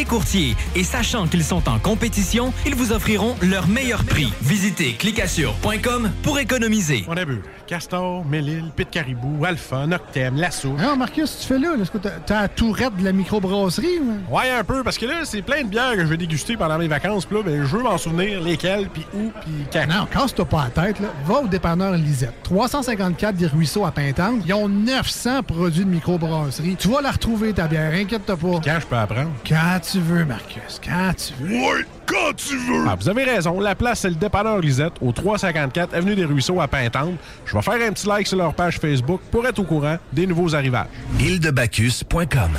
Les courtiers, et sachant qu'ils sont en compétition, ils vous offriront leur meilleur prix. Visitez clicassure.com pour économiser. On a vu Castor, Mélile, Pit Caribou, Alpha, Noctem, Lasso. Non, Marcus, tu fais là? Est-ce que t'as t'as la tourette de la microbrasserie? ou? Ouais, un peu, parce que là, c'est plein de bières que je vais déguster pendant mes vacances. Puis là, ben, je veux m'en souvenir lesquelles, puis où, puis quand. Non, casse-toi pas la tête, là. Va au dépanneur Lisette. 354 des Ruisseaux à Pintante. Ils ont 900 produits de microbrasserie. Tu vas la retrouver, ta bière, inquiète-toi pas. Quand je peux apprendre? Quand tu veux, Marcus, quand tu veux. Ouais, quand tu veux! Ah, vous avez raison. La place, c'est le dépanneur Lisette, au 354 Avenue des Ruisseaux à Pintante. Je vais faire un petit like sur leur page Facebook pour être au courant des nouveaux arrivages. îledebacchus.com.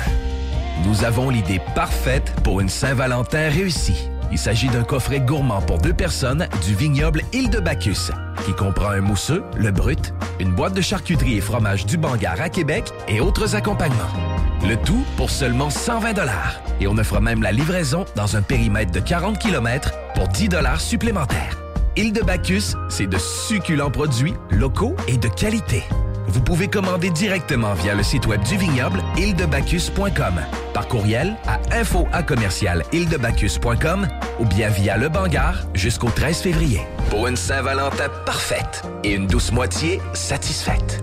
Nous avons l'idée parfaite pour une Saint-Valentin réussie. Il s'agit d'un coffret gourmand pour deux personnes du vignoble Île de Bacchus, qui comprend un mousseux, le brut, une boîte de charcuterie et fromage du Bangar à Québec et autres accompagnements. Le tout pour seulement 120 Et on offre même la livraison dans un périmètre de 40 km pour 10 supplémentaires. Île de Bacchus, c'est de succulents produits locaux et de qualité. Vous pouvez commander directement via le site web du vignoble îledebacchus.com, par courriel à info à commercial ou bien via le Bangar jusqu'au 13 février. Pour une Saint-Valentin parfaite et une douce moitié satisfaite.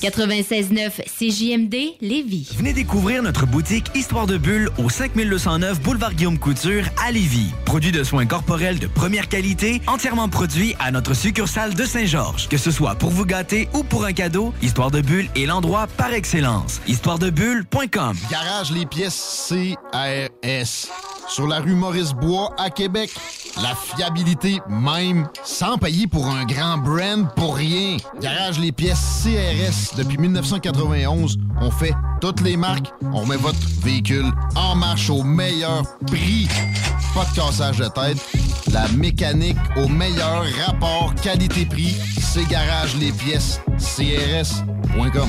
96.9 CJMD Lévis. Venez découvrir notre boutique Histoire de Bulle au 5209 Boulevard Guillaume Couture à Lévis. Produit de soins corporels de première qualité, entièrement produit à notre succursale de Saint-Georges. Que ce soit pour vous gâter ou pour un cadeau, Histoire de Bulle est l'endroit par excellence. Histoiredebulle.com Garage les pièces CRS. Sur la rue Maurice-Bois à Québec. La fiabilité même, sans payer pour un grand brand pour rien. Garage les pièces CRS. Depuis 1991, on fait toutes les marques. On met votre véhicule en marche au meilleur prix. Pas de cassage de tête. La mécanique au meilleur rapport qualité-prix. C'est Garage les pièces CRS.com.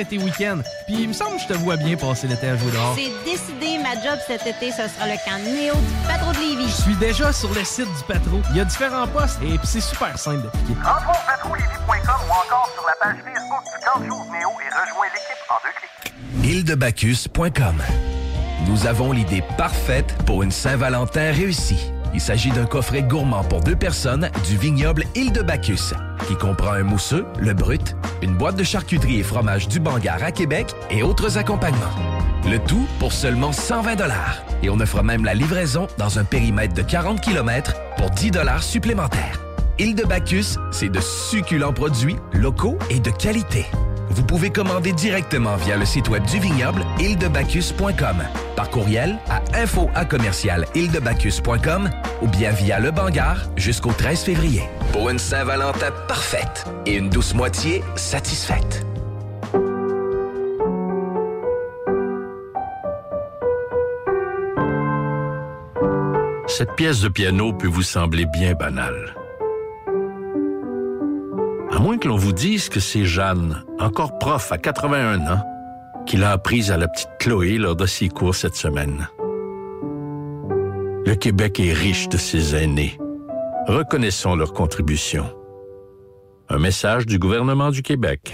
et tes week-ends. Puis il me semble que je te vois bien passer l'été à jouer dehors. C'est décidé, ma job cet été, ce sera le camp Néo du patron de Lévis. Je suis déjà sur le site du Patro. Il y a différents postes et puis c'est super simple d'appliquer. Rentre au patroulévis.com ou encore sur la page Facebook du camp de jour Néo et rejoins l'équipe en deux clics. îledebacchus.com. Nous avons l'idée parfaite pour une Saint-Valentin réussie. Il s'agit d'un coffret gourmand pour deux personnes du vignoble Île de Bacchus, qui comprend un mousseux, le brut, une boîte de charcuterie et fromage du Bangar à Québec et autres accompagnements. Le tout pour seulement 120 Et on offre même la livraison dans un périmètre de 40 km pour 10 supplémentaires. Île de Bacchus, c'est de succulents produits locaux et de qualité vous pouvez commander directement via le site web du vignoble ildebacchus.com, par courriel à info ou bien via le Bangar jusqu'au 13 février. Pour une Saint-Valentin parfaite et une douce moitié satisfaite. Cette pièce de piano peut vous sembler bien banale. À moins que l'on vous dise que c'est Jeanne, encore prof à 81 ans, qui l'a apprise à la petite Chloé lors de ses cours cette semaine. Le Québec est riche de ses aînés. Reconnaissons leur contribution. Un message du gouvernement du Québec.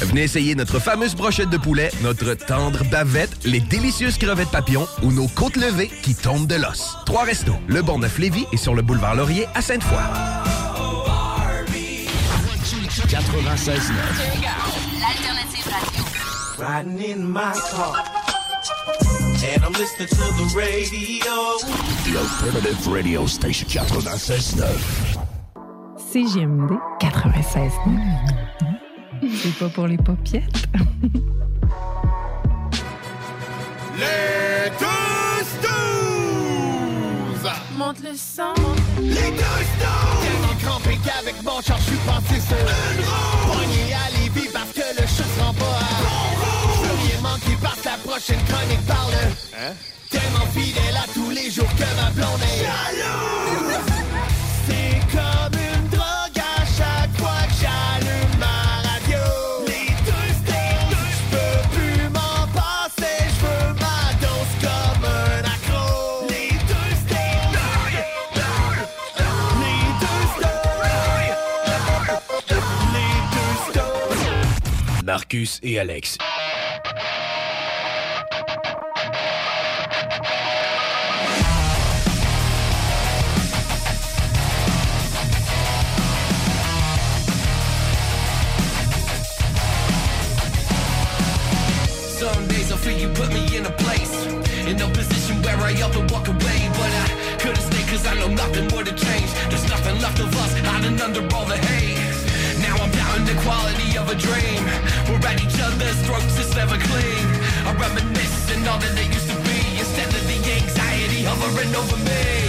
Venez essayer notre fameuse brochette de poulet, notre tendre bavette, les délicieuses crevettes papillons ou nos côtes levées qui tombent de l'os. Trois restos, le Bonneuf Lévis et sur le boulevard Laurier à Sainte-Foy. 96 L'alternative radio. Riding in my car. And I'm listening to the radio. The alternative radio station 96.9. CGMD 96. C'est pas pour les popiettes. Les tous douze! Monte le sang. Les tous mon char, je suis passé sur une roue! Pogné à Lévis parce que le chat se rend pas à bon manqué parce que la prochaine chronique parle. Hein? Tellement fidèle à tous les jours que ma blonde est! Marcus et Alex. Some days I feel you put me in a place. In a position where I often walk away. But I couldn't stay cause I know nothing would have changed. There's nothing left of us hiding under all the hate Now I'm doubting the quality of a dream We're at each other's throats, it's never clean. I reminisce and all that it used to be Instead of the anxiety hovering over me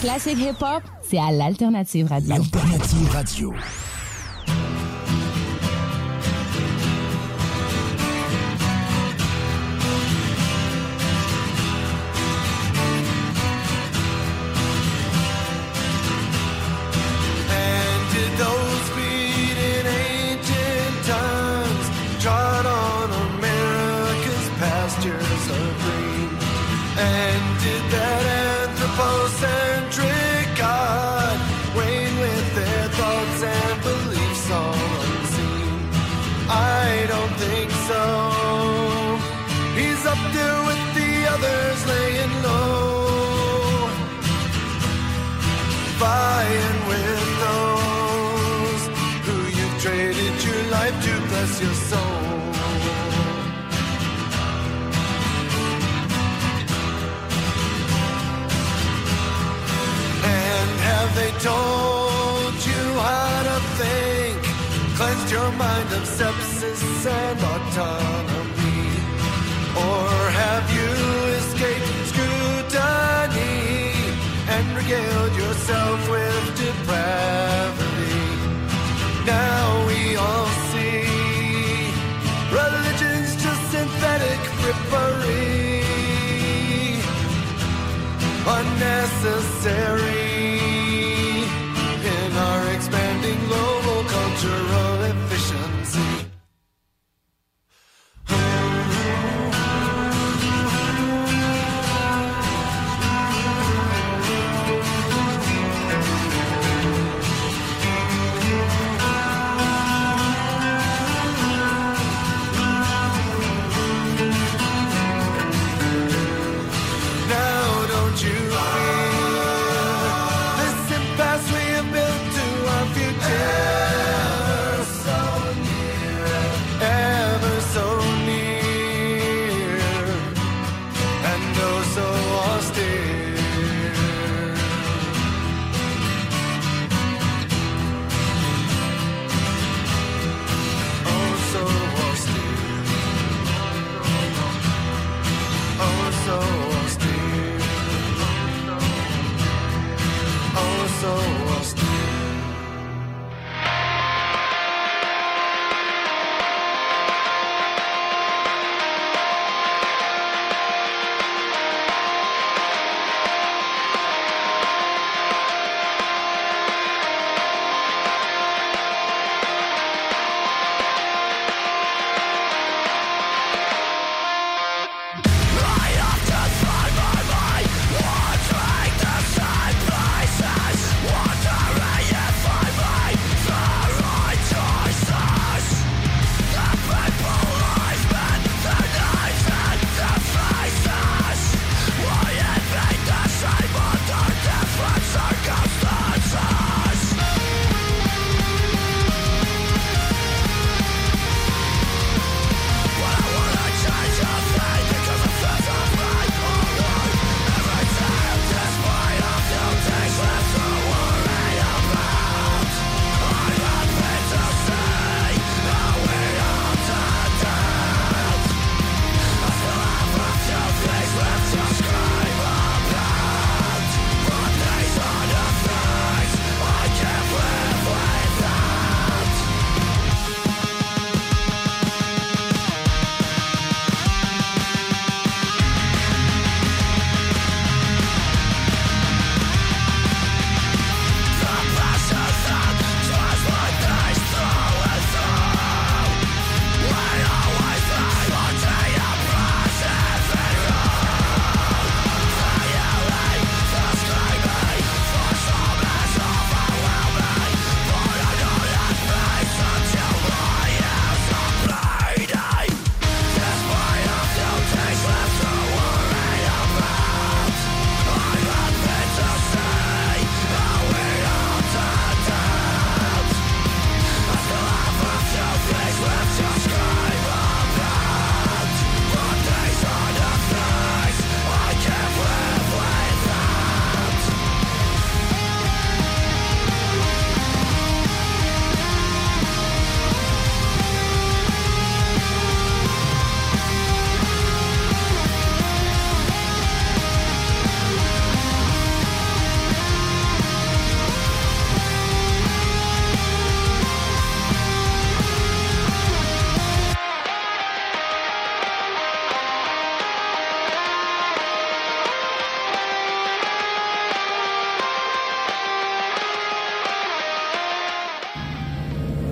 classiques hip-hop, c'est à l'Alternative Radio.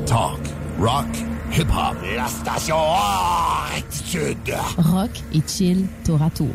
Talk, rock, hip-hop. La station Attitude. Rock et chill tour à tour.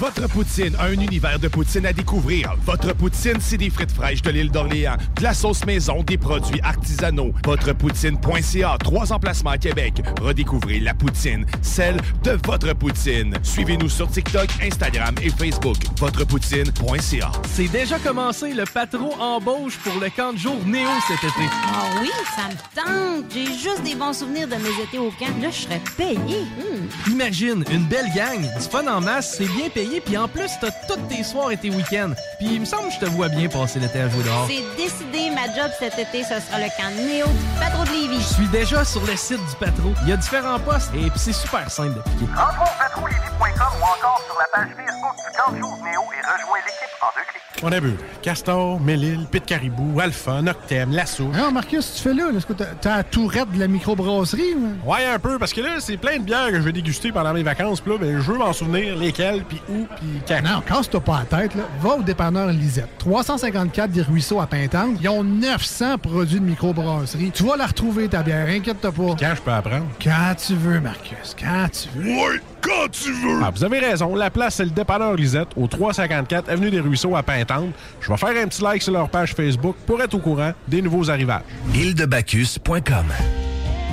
Votre poutine, un univers de poutine à découvrir. Votre poutine, c'est des frites fraîches de l'île d'Orléans, de la sauce maison, des produits artisanaux. Votrepoutine.ca, trois emplacements à Québec. Redécouvrez la poutine, celle de votre poutine. Suivez-nous sur TikTok, Instagram et Facebook. Votrepoutine.ca. C'est déjà commencé le patro embauche pour le camp de jour Néo cet été. Ah oui, ça me tente. J'ai juste des bons souvenirs de mes étés au camp. Là, je serais payé. Hmm. Imagine, une belle gang, du fun en masse, c'est bien payé, puis en plus, t'as tous tes soirs et tes week-ends. Puis il me semble que je te vois bien passer l'été à jouer dehors. C'est décidé, ma job cet été, ce sera le camp Néo du Patro de Lévis. Je suis déjà sur le site du Patro. Il y a différents postes et puis c'est super simple d'appliquer. Rentre au patrolévis.com ou encore sur la page Facebook du camp de jour Néo et rejoins l'équipe en deux clics. On a vu Castor, Mélile, Pit Caribou, Alpha, Noctem, Lasso. Non, Marcus, tu fais là? Est-ce que t'as- t'as la tourette de la microbrasserie? ou? Ouais, un peu, parce que là, c'est plein de bières que je vais déguster pendant mes vacances. Puis là, ben, je veux m'en souvenir lesquelles, puis où, puis quand. Non, casse-toi pas la tête. Là. Va au dépanneur Lisette. 354 des Ruisseaux à Pintante. Ils ont 900 produits de microbrasserie. Tu vas la retrouver, ta bière. Inquiète-toi pas. Quand je peux apprendre? Quand tu veux, Marcus. Quand tu veux. Oui, quand tu veux! Ah, vous avez raison. La place, c'est le dépanneur Lisette, au 354 Avenue des Ruisseaux à Pintante. Je vais faire un petit like sur leur page Facebook pour être au courant des nouveaux arrivages. îledebacchus.com.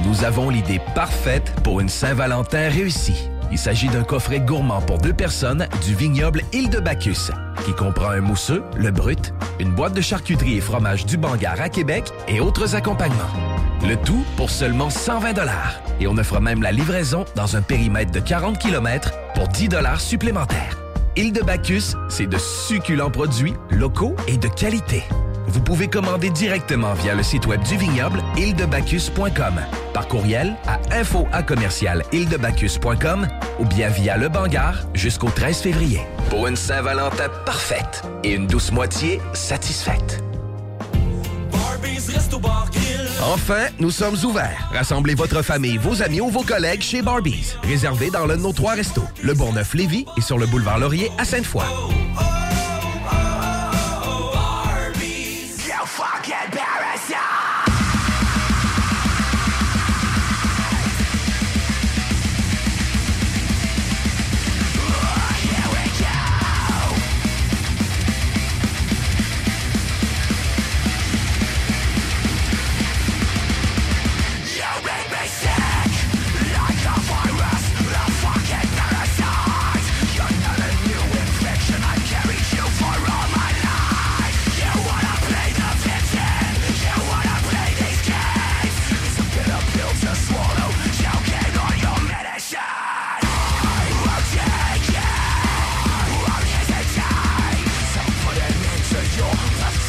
Nous avons l'idée parfaite pour une Saint-Valentin réussie. Il s'agit d'un coffret gourmand pour deux personnes du vignoble Île de Bacchus, qui comprend un mousseux, le brut, une boîte de charcuterie et fromage du Bangar à Québec et autres accompagnements. Le tout pour seulement 120 dollars. Et on offre même la livraison dans un périmètre de 40 km pour 10 dollars supplémentaires. Île de Bacchus, c'est de succulents produits locaux et de qualité. Vous pouvez commander directement via le site web du vignoble îledebacchus.com, par courriel à info à commercial ou bien via le Bangar jusqu'au 13 février. Pour une Saint-Valentin parfaite et une douce moitié satisfaite. Enfin, nous sommes ouverts. Rassemblez votre famille, vos amis ou vos collègues chez Barbies. Réservé dans l'un de nos trois restos, le Bourgneuf-Lévis et sur le boulevard Laurier à Sainte-Foy. your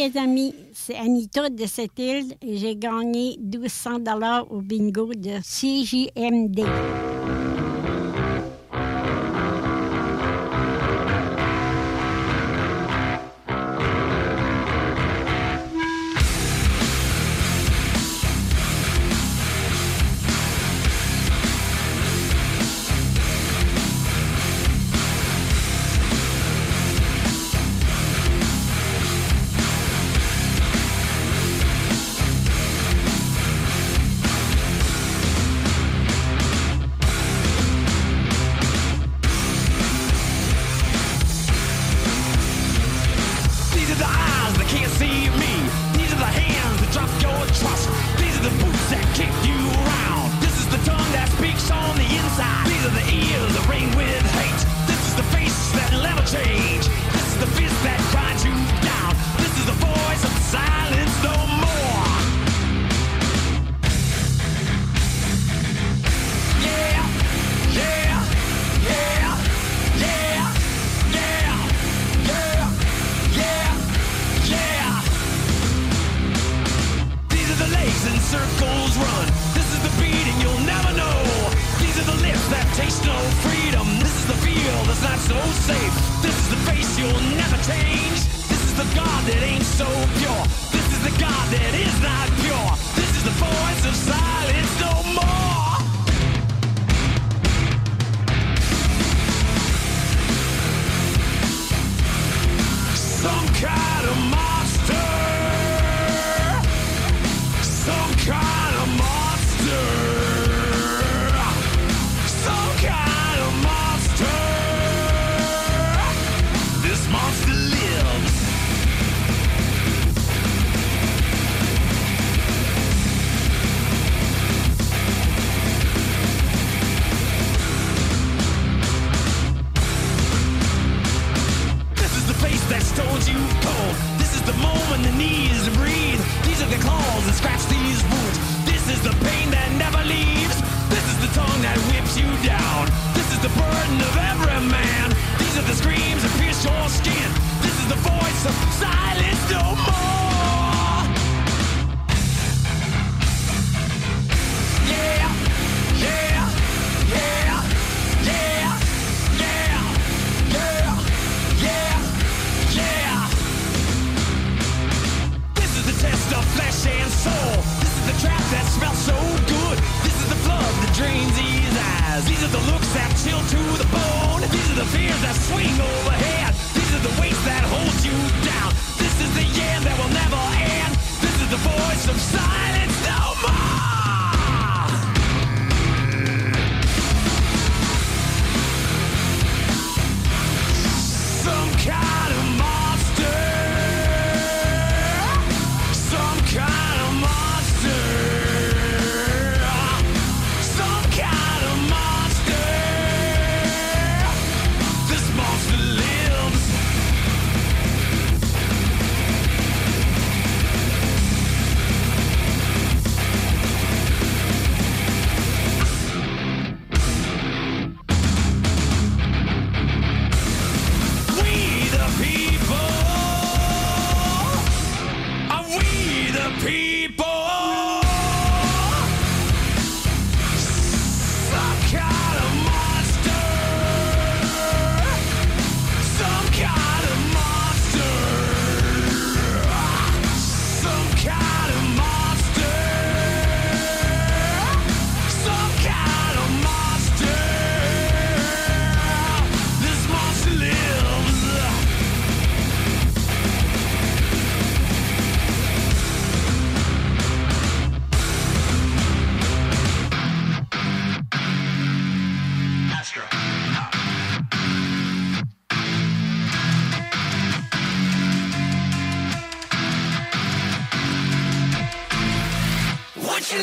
les amis, c'est Anita de cette île et j'ai gagné 1200 dollars au bingo de CJMD.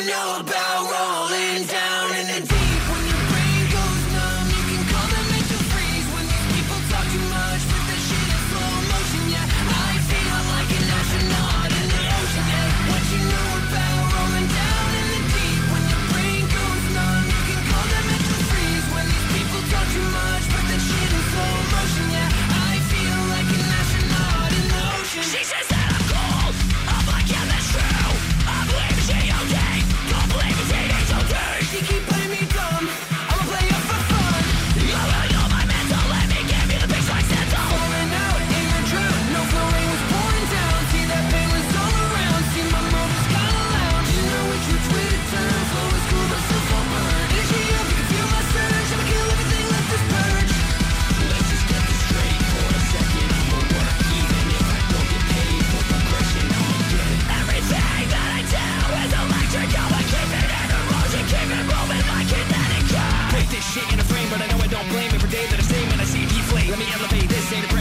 know about me elevate. This ain't a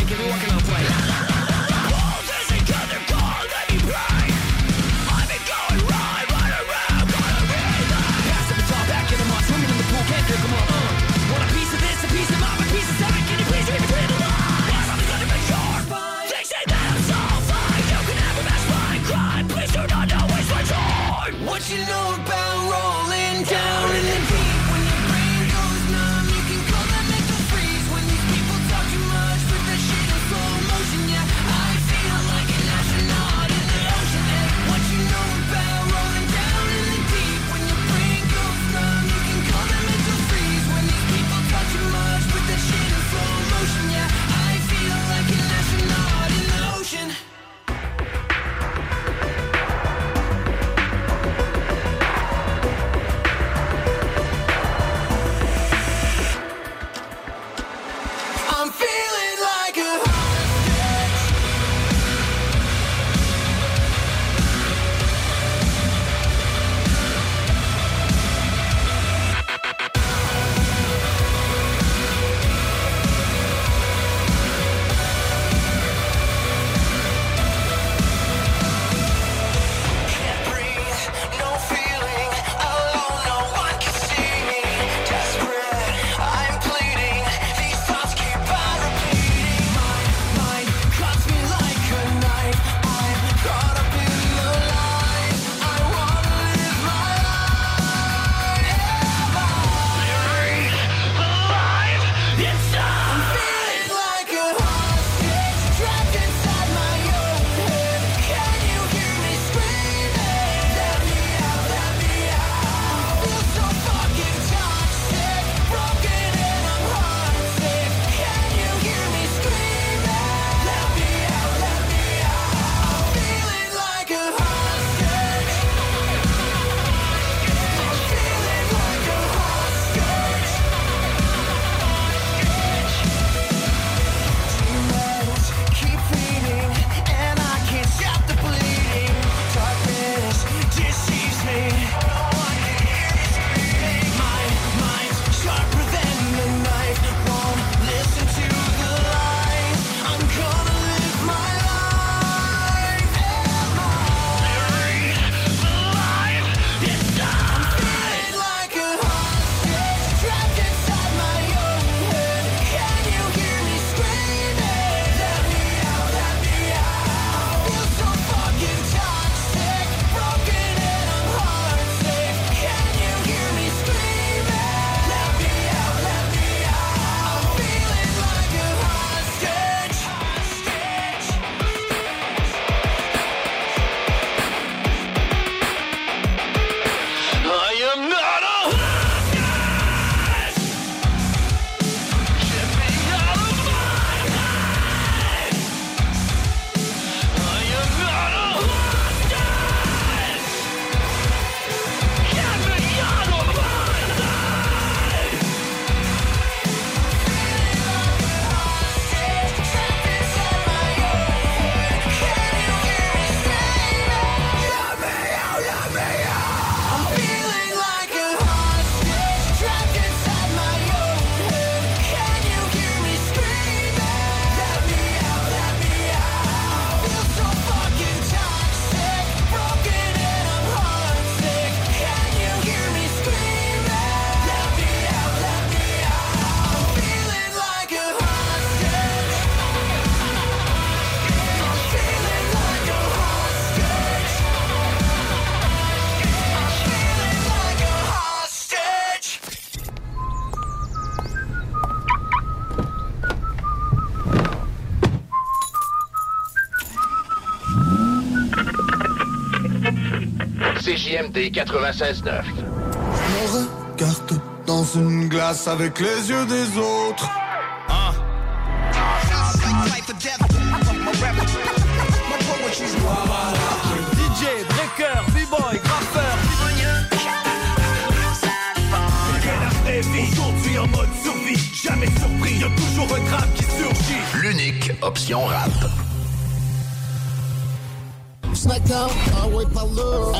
CJMD 96.9. Je me regarde dans une glace avec les yeux des autres. DJ, breaker, b-boy, graffeur. Aujourd'hui en mode survie, jamais surpris, y'a toujours un crabe qui surgit. L'unique option rap. Snackdown, ah ouais, par là.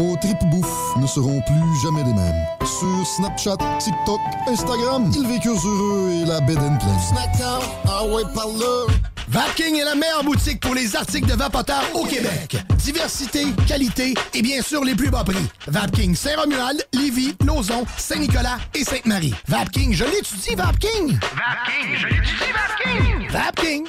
Vos tripes bouffe ne seront plus jamais les mêmes. Sur Snapchat, TikTok, Instagram, ils vécurent heureux et la bed and pleine. Snackdown, ah ouais, par là. Vapking est la meilleure boutique pour les articles de vapoteurs au Québec. Diversité, qualité et bien sûr les plus bas prix. Vapking Saint-Romuald, Lévis, Lauson, Saint-Nicolas et Sainte-Marie. Vapking, je l'étudie, Vapking! Vapking, je l'étudie, Vapking! Vapking!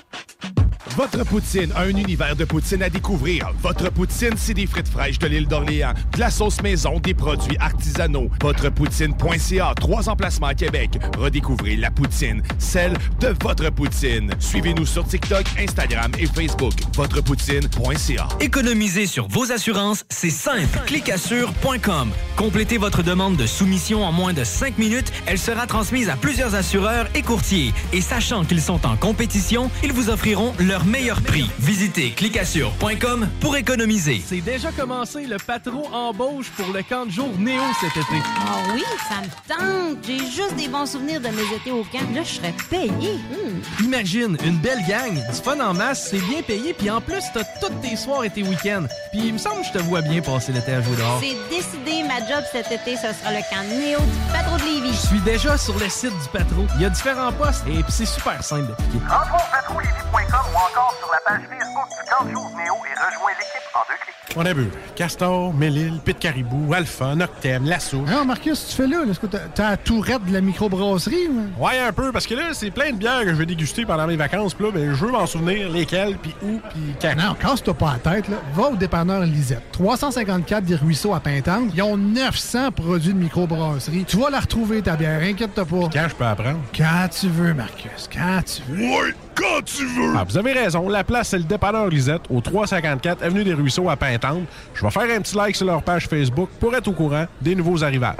Votre poutine, un univers de poutine à découvrir. Votre poutine, c'est des frites fraîches de l'île d'Orléans, de la sauce maison, des produits artisanaux. Votrepoutine.ca, trois emplacements à Québec. Redécouvrez la poutine, celle de votre poutine. Suivez-nous sur TikTok, Instagram et Facebook. Votrepoutine.ca. Économiser sur vos assurances, c'est simple. Clicassure.com. Complétez votre demande de soumission en moins de 5 minutes. Elle sera transmise à plusieurs assureurs et courtiers. Et sachant qu'ils sont en compétition, ils vous offriront leur meilleur prix. Visitez clicassure.com pour économiser. C'est déjà commencé le patron embauche pour le camp de jour Néo cet été. Ah oui, ça me tente. J'ai juste des bons souvenirs de mes étés au camp. Là, je serais payé. Hmm. Imagine, une belle gang, du fun en masse, c'est bien payé, puis en plus, t'as toutes tes soirs et tes week-ends. Puis il me semble que je te vois bien passer l'été à jouer dehors. C'est décidé, ma job cet été, ce sera le camp Néo du patron de Lévis. Je suis déjà sur le site du patron. Il y a différents postes et puis c'est super simple d'appliquer. Rentre au patrouillevie.com ou encore sur la page Facebook du camp de jour Néo et rejoins l'équipe en deux clics. On a bu Castor, Mélile, Pit Caribou, Alpha, Noctem, Lasso. Non, Marcus, tu fais là? là, Est-ce que t'as la tourette de la microbrasserie? ou- Ouais, un peu, parce que là, c'est plein de bières que je vais déguster pendant mes vacances. Puis là, ben, je veux m'en souvenir lesquelles, puis où, puis quand. Non, casse-toi pas la tête. Là. Va au dépanneur Lisette. 354 des Ruisseaux à Pintante. Ils ont 900 produits de microbrasserie. Tu vas la retrouver, ta bière. Inquiète-toi pas. Quand je peux apprendre? Quand tu veux, Marcus. Quand tu veux. Ouais, quand tu veux! Ah, vous avez raison. La place, c'est le dépanneur Lisette, au 354 Avenue des Ruisseaux à Pintante. Je vais faire un petit like sur leur page Facebook pour être au courant des nouveaux arrivages.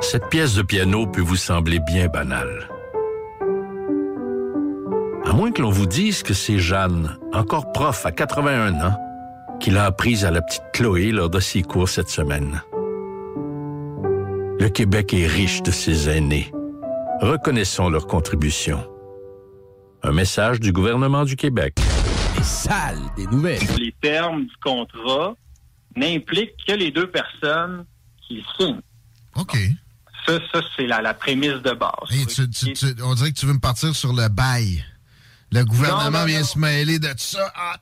Cette pièce de piano peut vous sembler bien banale. À moins que l'on vous dise que c'est Jeanne, encore prof à 81 ans, qui l'a apprise à la petite Chloé lors de ses cours cette semaine. Le Québec est riche de ses aînés. Reconnaissons leur contribution. Un message du gouvernement du Québec. Les salles des nouvelles. Les termes du contrat n'impliquent que les deux personnes qui le signent. OK. Ça, ça c'est la, la prémisse de base. Hey, tu- tu- tu- on dirait que tu veux me partir sur le bail. Le gouvernement Non, non, vient se mêler de ça. Ah,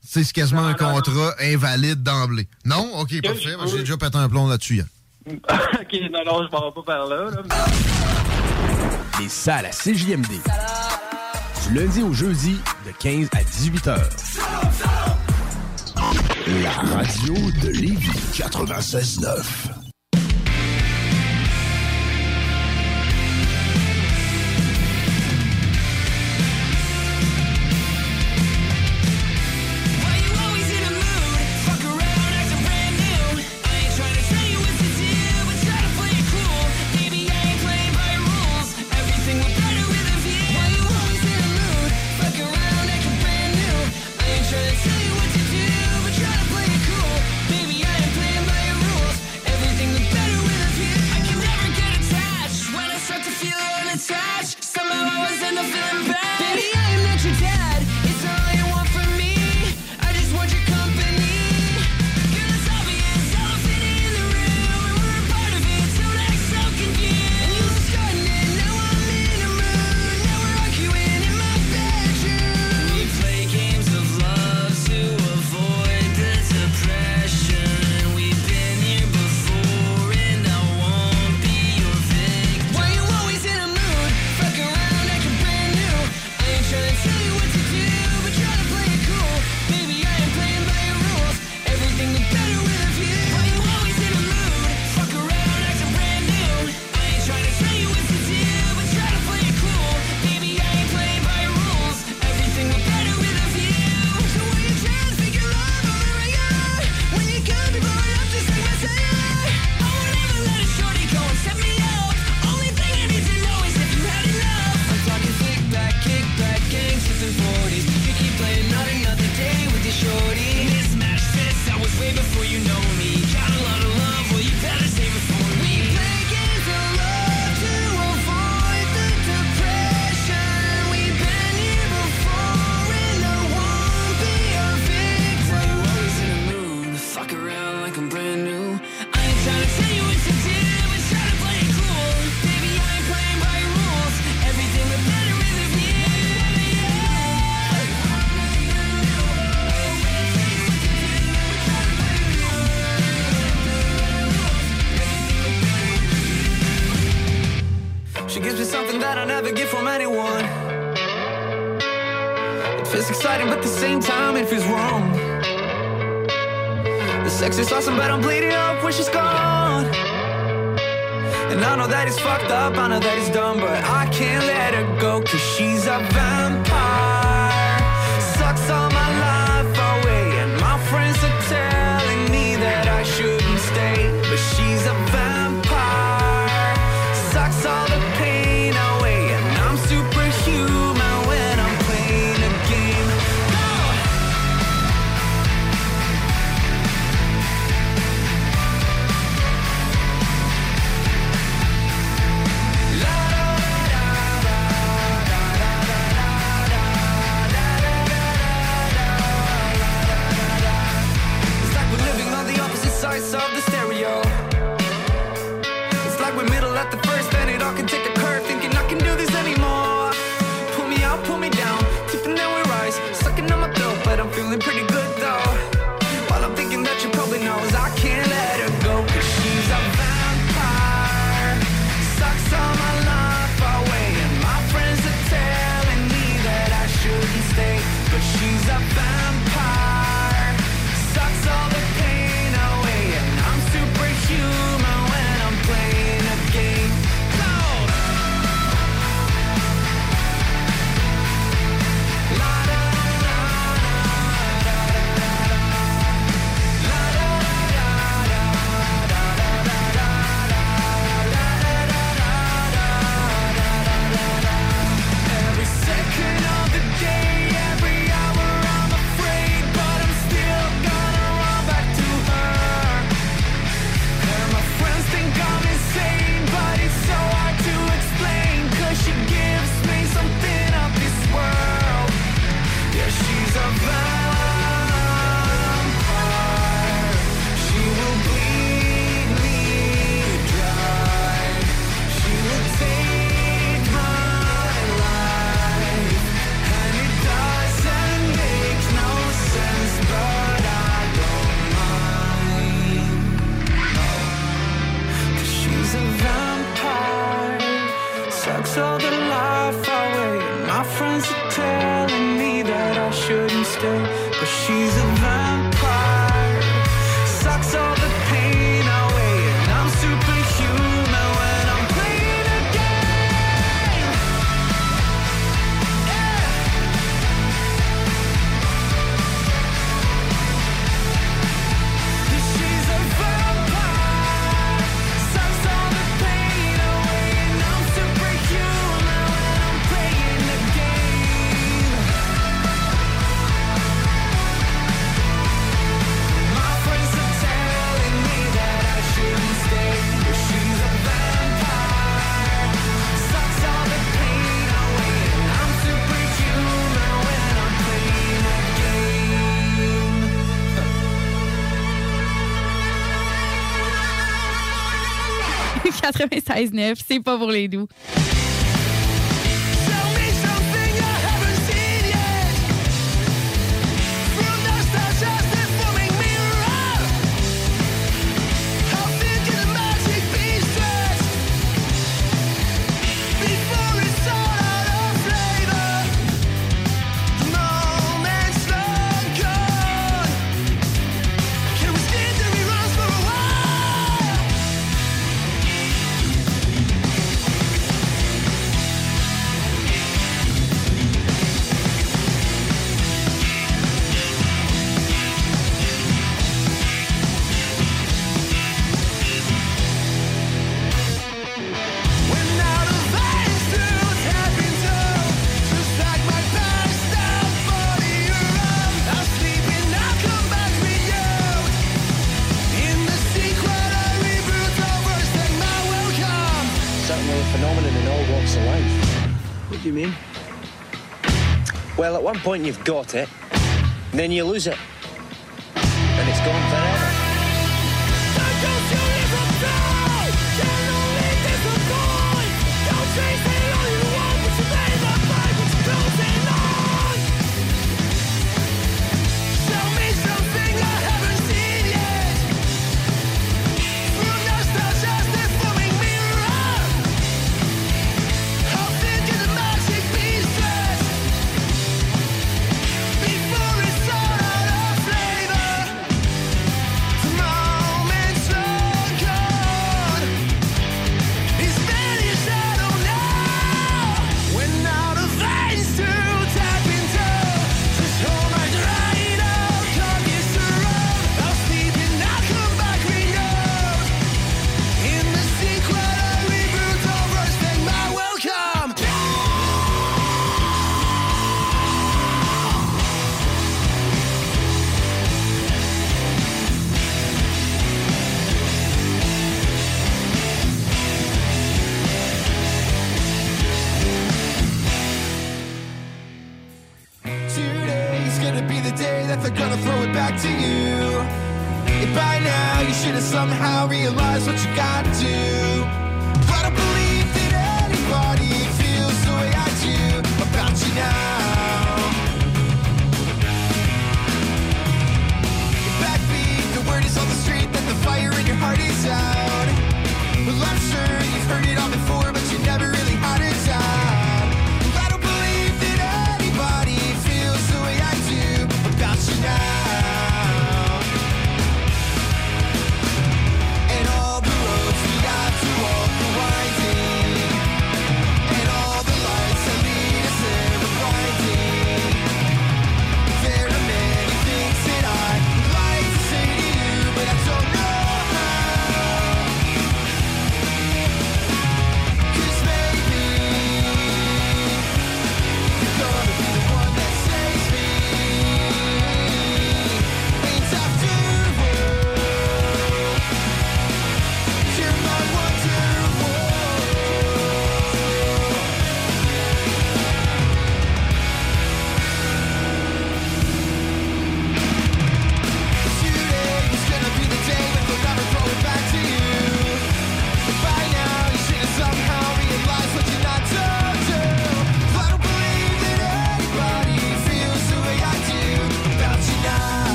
c'est quasiment un contrat invalide d'emblée. Non? OK, parfait. J'ai déjà pété un plomb là-dessus. OK, non, non, je m'en vais pas par là. Les salles à CJMD. Du lundi au jeudi, de 15 à 18 heures. La radio de Lévis. 96.9. but I'm bleeding up when she's gone. And I know that it's fucked up, I know that it's dumb But I can't let her go, cause she's a vampire. 96.9, c'est pas pour les doux. some point you've got it, then you lose it.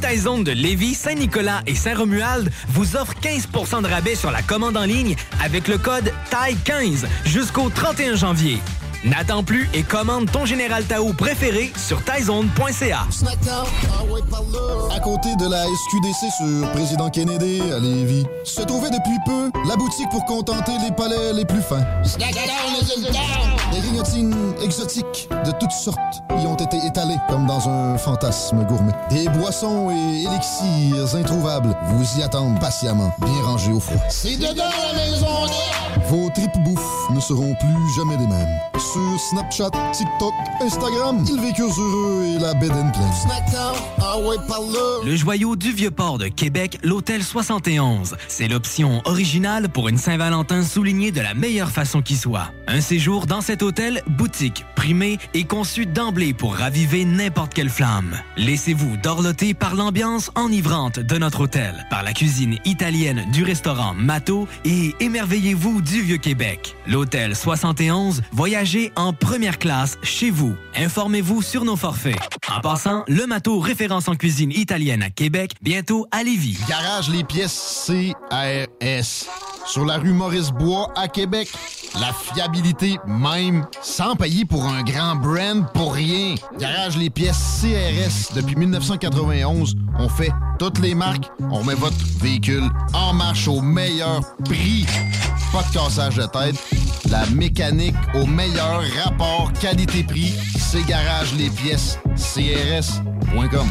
Taizones de Lévis, Saint-Nicolas et Saint-Romuald vous offrent 15% de rabais sur la commande en ligne avec le code TAI15 jusqu'au 31 janvier. N'attends plus et commande ton Général Tao préféré sur taizone.ca. À côté de la SQDC sur Président Kennedy à Lévis, se trouvait depuis peu la boutique pour contenter les palais les plus fins. Des grignotines exotiques de toutes sortes y ont été étalées comme dans un fantasme gourmet. Des boissons et élixirs introuvables vous y attendent patiemment, bien rangés au froid. C'est dedans la maison Vos tripes bouffes ne seront plus jamais les mêmes. Sur Snapchat, TikTok, Instagram, ils vécurent heureux et la bed and pleine. Ah. Le joyau du Vieux-Port de Québec, l'Hôtel 71. C'est l'option originale pour une Saint-Valentin soulignée de la meilleure façon qui soit. Un séjour dans cet hôtel, boutique, primé et conçu d'emblée pour raviver n'importe quelle flamme. Laissez-vous dorloter par l'ambiance enivrante de notre hôtel, par la cuisine italienne du restaurant Mato et émerveillez-vous du Vieux-Québec. L'Hôtel 71, voyagez en première classe chez vous. Informez-vous sur nos forfaits. En passant, le Mato référence en cuisine italienne à Québec, bientôt à Lévis. Garage les pièces CRS. Sur la rue Maurice-Bois à Québec. La fiabilité même, sans payer pour un grand brand pour rien. Garage les pièces CRS. Depuis 1991, on fait toutes les marques. On met votre véhicule en marche au meilleur prix. Pas de de tête. La mécanique au meilleur rapport qualité-prix. C'est Garage les pièces CRS.com.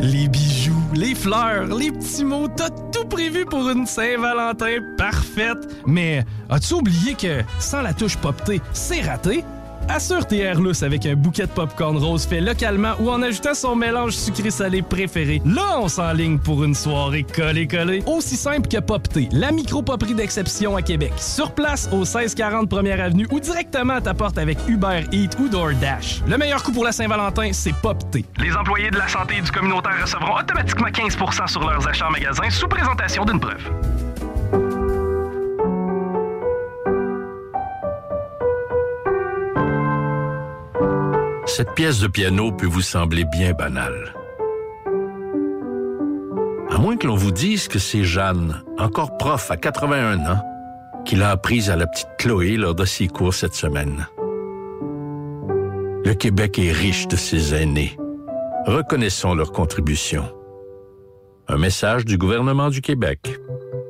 Les bijoux, les fleurs, les petits mots, t'as tout prévu pour une Saint-Valentin parfaite. Mais as-tu oublié que sans la touche poptée, c'est raté? Assure tes Airlus avec un bouquet de popcorn rose fait localement ou en ajoutant son mélange sucré-salé préféré. Là, on s'enligne pour une soirée collée-collée. Aussi simple que Popté, la micro-poperie d'exception à Québec. Sur place, au 1640 Première Avenue ou directement à ta porte avec Uber Eats ou DoorDash. Le meilleur coup pour la Saint-Valentin, c'est Popté. Les employés de la santé et du communautaire recevront automatiquement 15% sur leurs achats en magasin sous présentation d'une preuve. Cette pièce de piano peut vous sembler bien banale. À moins que l'on vous dise que c'est Jeanne, encore prof à 81 ans, qui l'a apprise à la petite Chloé lors de ses cours cette semaine. Le Québec est riche de ses aînés. Reconnaissons leur contribution. Un message du gouvernement du Québec.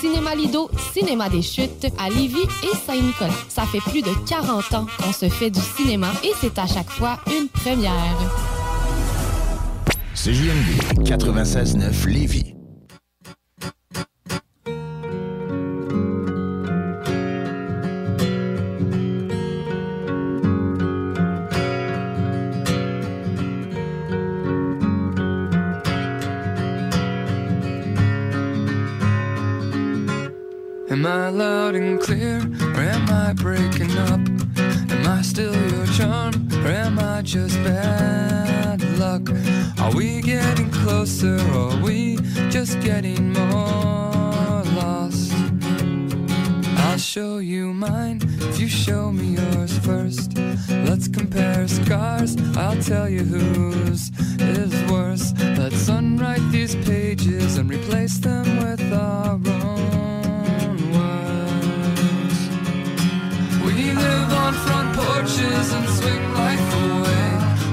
Cinéma Lido, cinéma des chutes à Lévis et Saint-Nicolas. Ça fait plus de 40 ans qu'on se fait du cinéma et c'est à chaque fois une première. CJMD 96.9 Lévis. Or am I breaking up? Am I still your charm, or am I just bad luck? Are we getting closer, or are we just getting more lost? I'll show you mine if you show me yours first. Let's compare scars, I'll tell you whose is worse. Let's unwrite these pages and replace them with our own live on front porches and swing life away.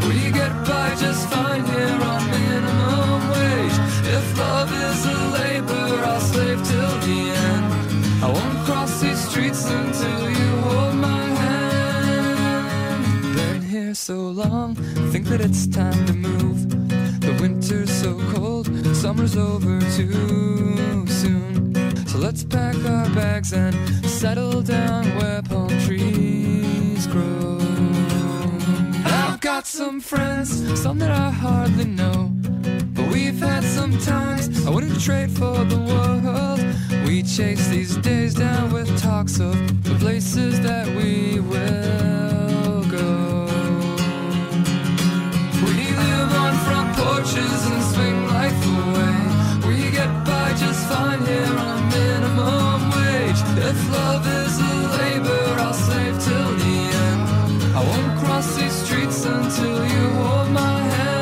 We get by just fine here on minimum wage. If love is a labor, I'll slave till the end. I won't cross these streets until you hold my hand. Been here so long. Think that it's time to move. The winter's so cold, summer's over too soon. So let's pack our bags and settle down where palm trees grow. I've got some friends, some that I hardly know. But we've had some times I wouldn't trade for the world. We chase these days down with talks of the places that we will go. We live on front porches and swing life away. We get by just fine here on minimum wage. If love is I'll save till the end. I won't cross these streets until you hold my hand.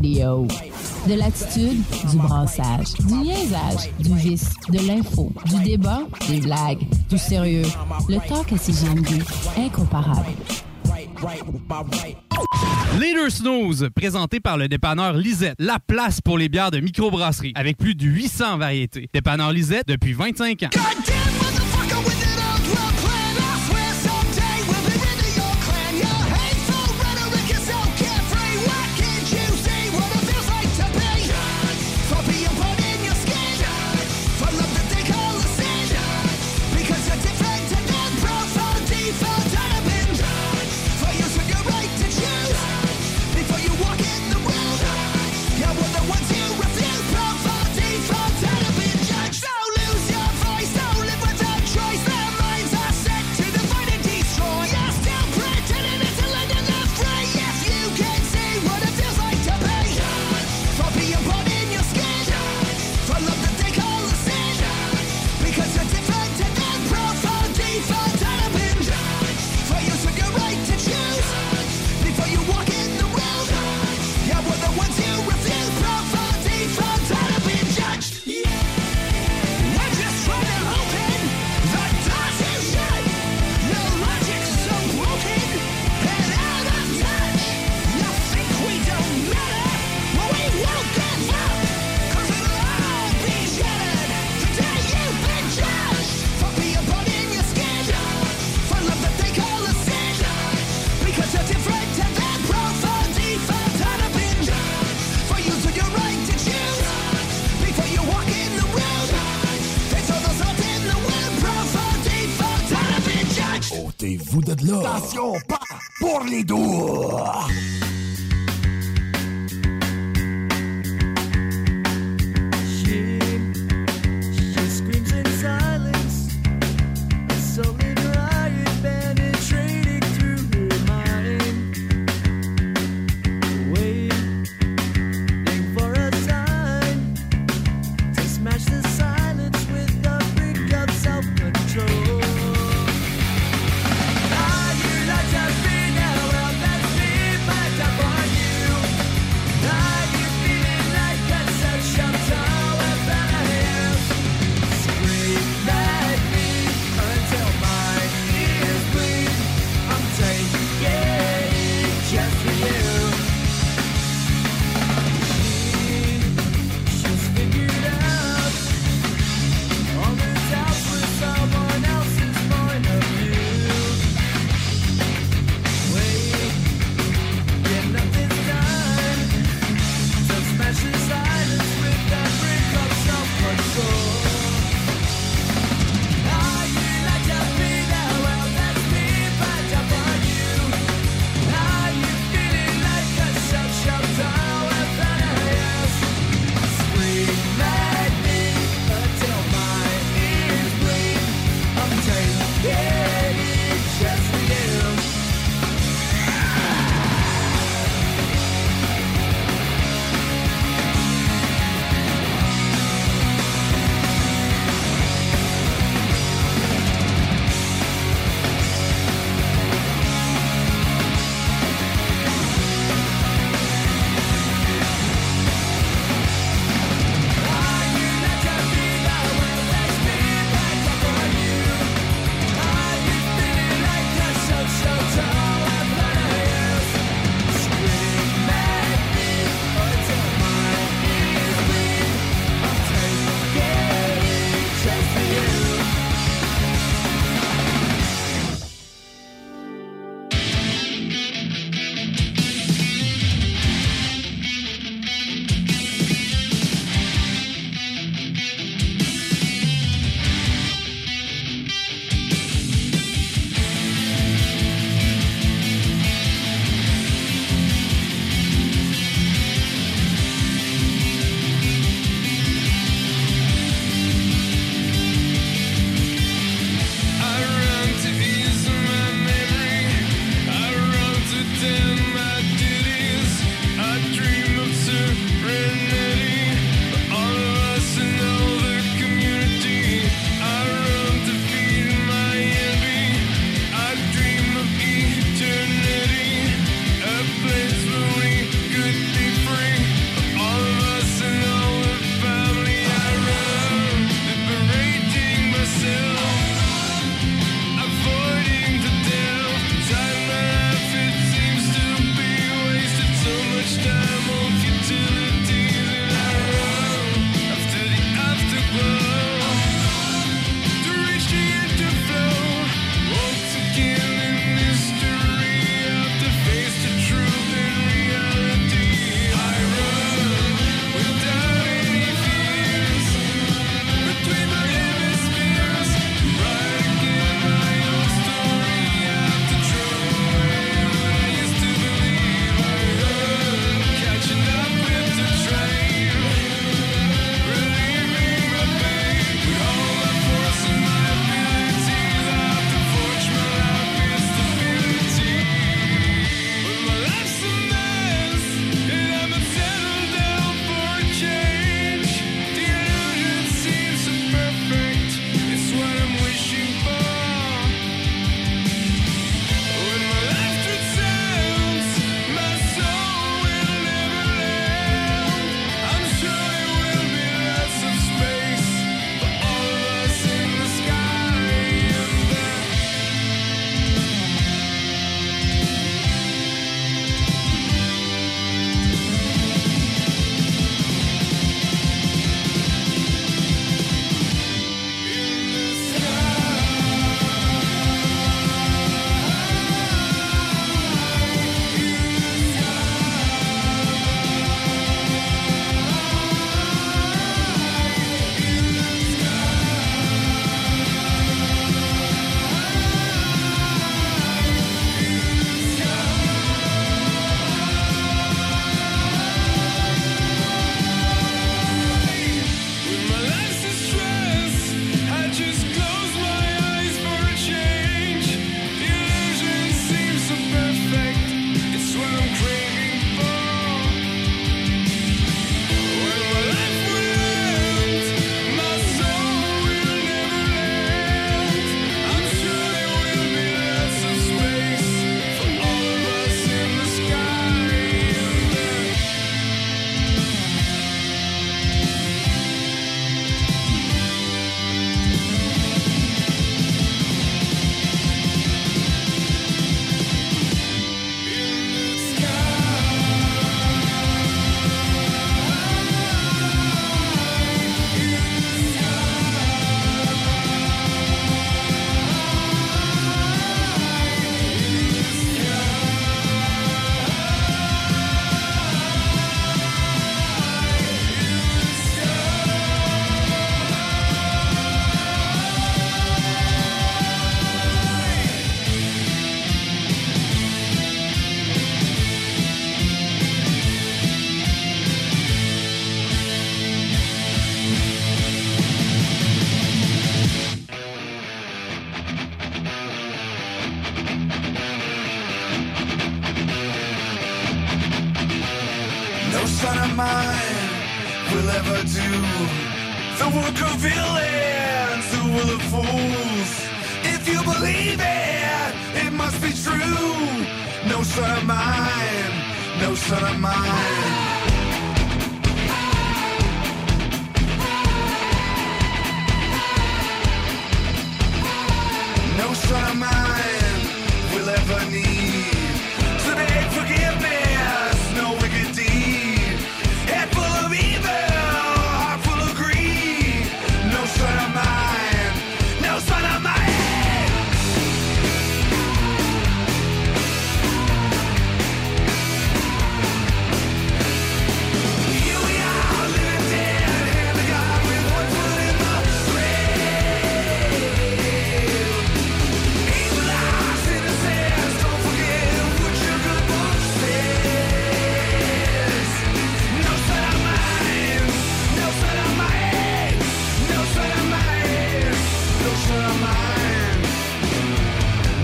De l'attitude, du brassage, du liaisage, du vice, de l'info, du débat, des blagues, du sérieux. Le talk à CGMD, incomparable. Leader Snooze, présenté par le dépanneur Lisette, la place pour les bières de microbrasserie, avec plus de 800 variétés. Dépanneur Lisette depuis 25 ans. Ugh.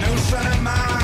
No son of mine,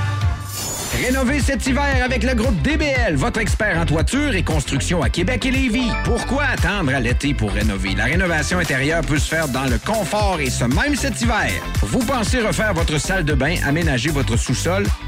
Rénover cet hiver avec le groupe DBL, votre expert en toiture et construction à Québec et Lévis. Pourquoi attendre à l'été pour rénover? La rénovation intérieure peut se faire dans le confort et ce même cet hiver. Vous pensez refaire votre salle de bain, aménager votre sous-sol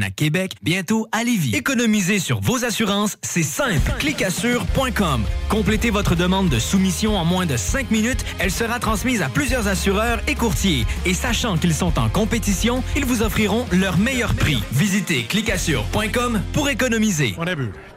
à Québec, bientôt à Lévis. Économiser sur vos assurances, c'est simple. Clicassure.com. Complétez votre demande de soumission en moins de 5 minutes. Elle sera transmise à plusieurs assureurs et courtiers. Et sachant qu'ils sont en compétition, ils vous offriront leur meilleur prix. Visitez clicassure.com pour économiser. On a.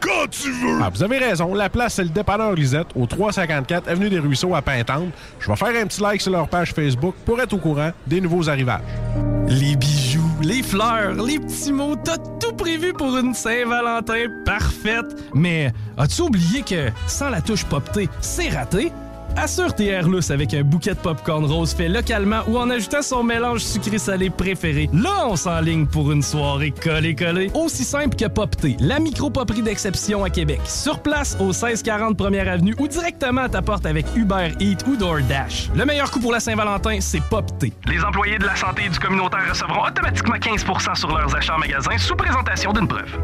quand tu veux! Ah, vous avez raison. La place, c'est le dépanneur Lisette, au 354 Avenue des Ruisseaux à Pintante. Je vais faire un petit like sur leur page Facebook pour être au courant des nouveaux arrivages. Les bijoux, les fleurs, les petits mots, t'as tout prévu pour une Saint-Valentin parfaite. Mais as-tu oublié que sans la touche poptée, c'est raté? Assure tes Airlus avec un bouquet de popcorn rose fait localement ou en ajoutant son mélange sucré-salé préféré. Là, on s'enligne pour une soirée collée-collée. Aussi simple que Popté, la micro-poperie d'exception à Québec. Sur place, au 1640 Première Avenue ou directement à ta porte avec Uber Eats ou DoorDash. Le meilleur coup pour la Saint-Valentin, c'est Popté. Les employés de la santé et du communautaire recevront automatiquement 15% sur leurs achats en magasin sous présentation d'une preuve.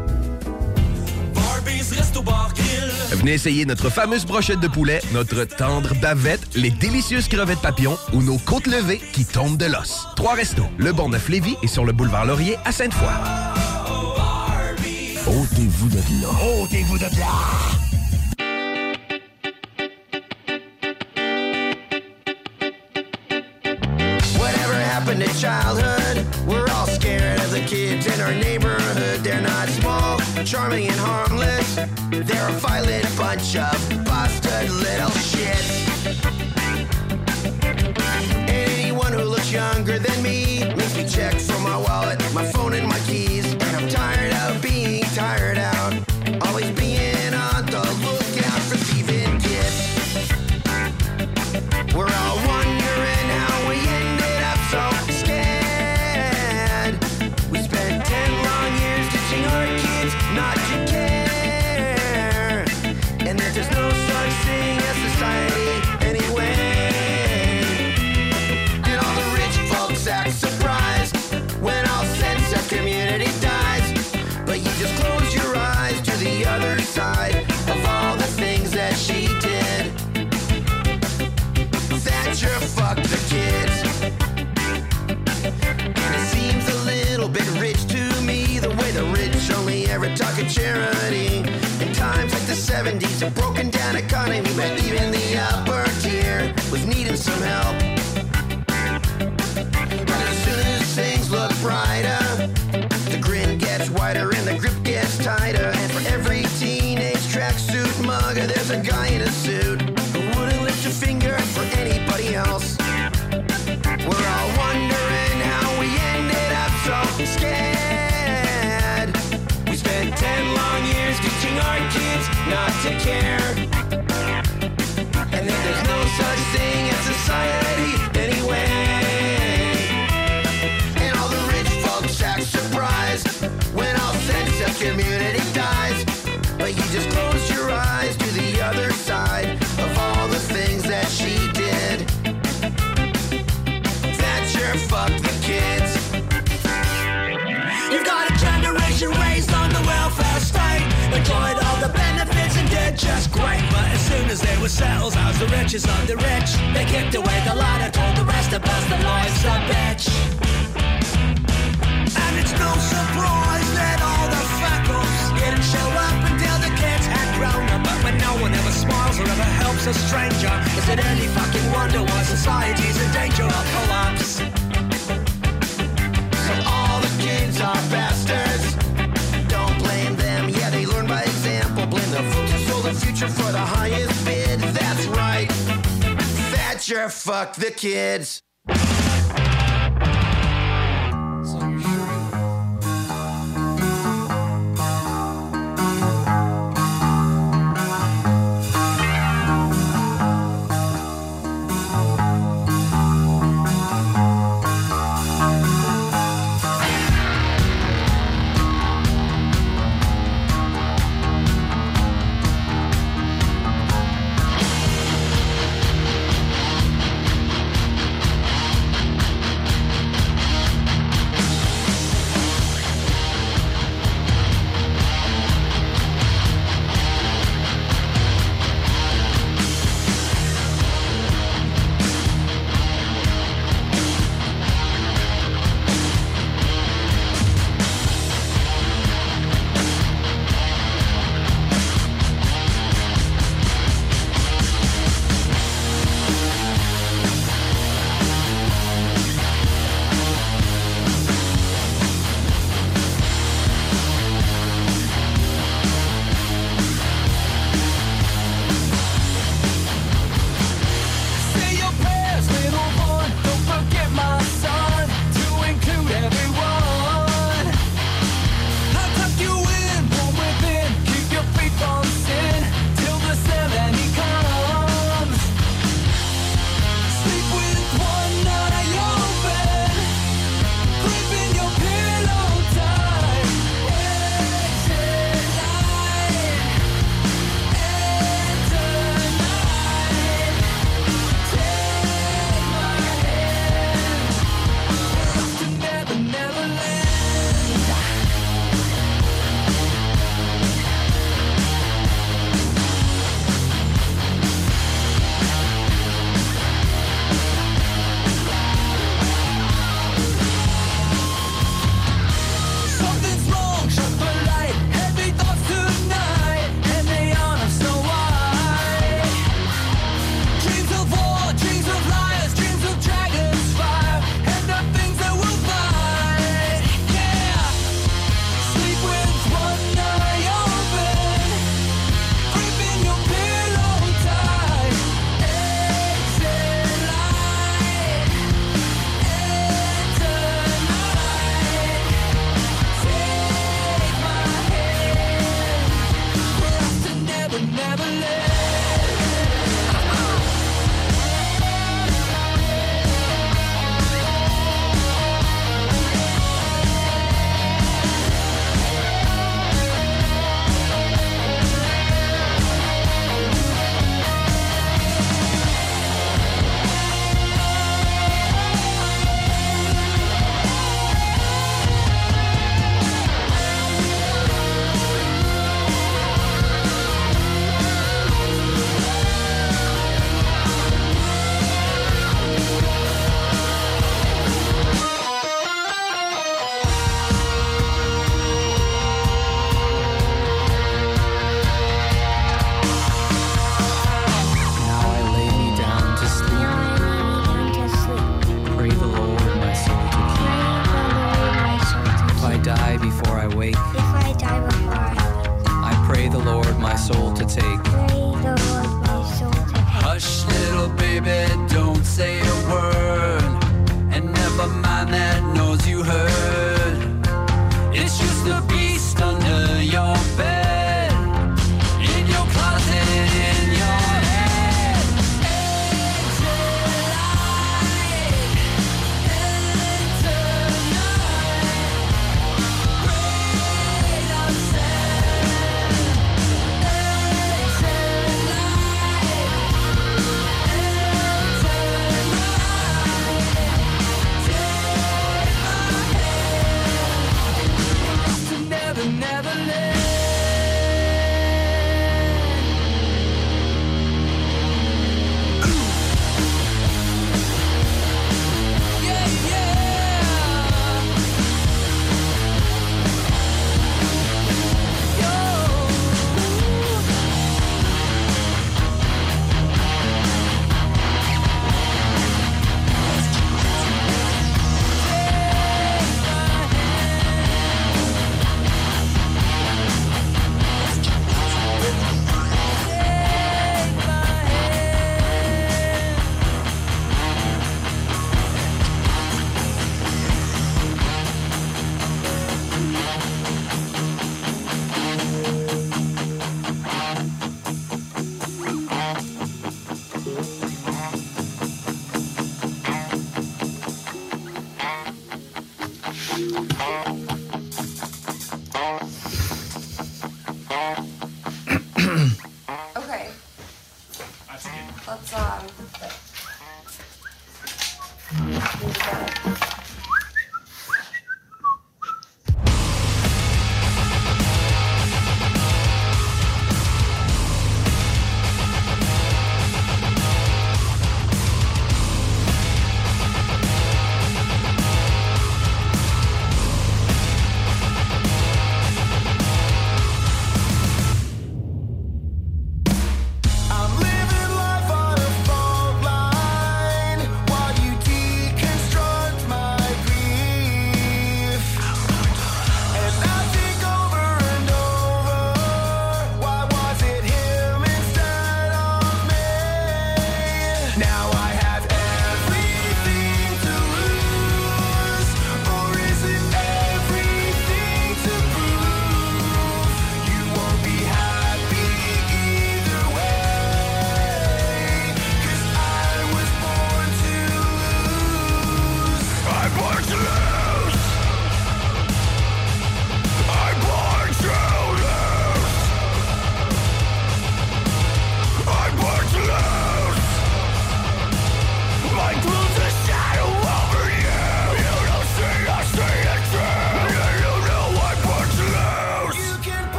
Venez essayer notre fameuse brochette de poulet, notre tendre bavette, les délicieuses crevettes papillons ou nos côtes levées qui tombent de l'os. Trois restos, le Bon Neuf Lévis et sur le boulevard Laurier à Sainte-Foy. Ôtez-vous de là. Ôtez-vous de là. Whatever happened to childhood? We're all scared of the kids in our neighborhood. Charming, and harmless. They're a violent bunch of busted little shits. Anyone who looks younger than me makes me check for my wallet, my phone, and my keys. 70s, a broken down economy, but even the upper tier was needing some help. And just great. But as soon as they were settled, as the richest of the rich, they kicked away the ladder, told the rest of us that life's a bitch. And it's no surprise that all the fuck-ups didn't show up until the kids had grown up. But when no one ever smiled, a stranger. Is it any fucking wonder why society's in danger of collapse? So all the kids are bastards. The highest bid. That's right. Thatcher, fuck the kids.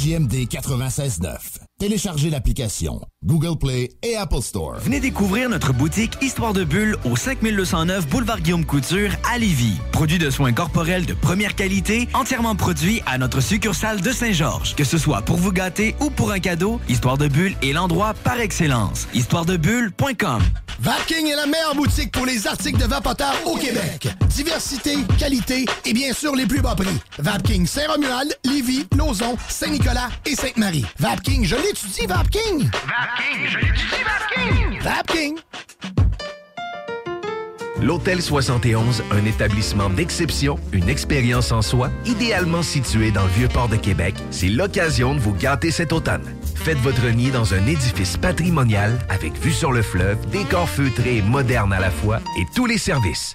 CJMD 96.9. Téléchargez l'application Google Play et Apple Store. Venez découvrir notre boutique Histoire de Bulle au 5209 Boulevard Guillaume Couture à Lévis. Produit de soins corporels de première qualité, entièrement produit à notre succursale de Saint-Georges. Que ce soit pour vous gâter ou pour un cadeau, Histoire de Bulle est l'endroit par excellence. Histoiredebulle.com Vapking est la meilleure boutique pour les articles de vapoteurs au Québec. Diversité, qualité et bien sûr les plus bas prix. Vapking Saint-Romuald, Lévis, Lauson, Saint-Nicolas et Sainte-Marie. Vapking, je l'étudie, Vapking! Vapking, je l'étudie, Vapking! Vapking! L'Hôtel 71, un établissement d'exception, une expérience en soi, idéalement situé dans le Vieux-Port de Québec, c'est l'occasion de vous gâter cet automne. Faites votre nid dans un édifice patrimonial avec vue sur le fleuve, décor feutré et moderne à la fois et tous les services,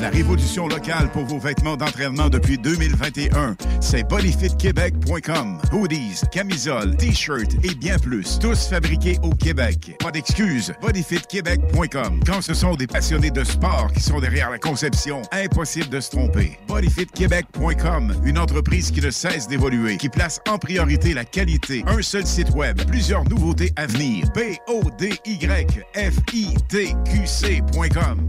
La révolution locale pour vos vêtements d'entraînement depuis 2021, c'est bodyfitquebec.com. Hoodies, camisoles, t-shirts et bien plus, tous fabriqués au Québec. Pas d'excuses, bodyfitquebec.com. Quand ce sont des passionnés de sport qui sont derrière la conception, impossible de se tromper. bodyfitquebec.com, une entreprise qui ne cesse d'évoluer, qui place en priorité la qualité. Un seul site web, plusieurs nouveautés à venir. B O D Y F I T Q C.com.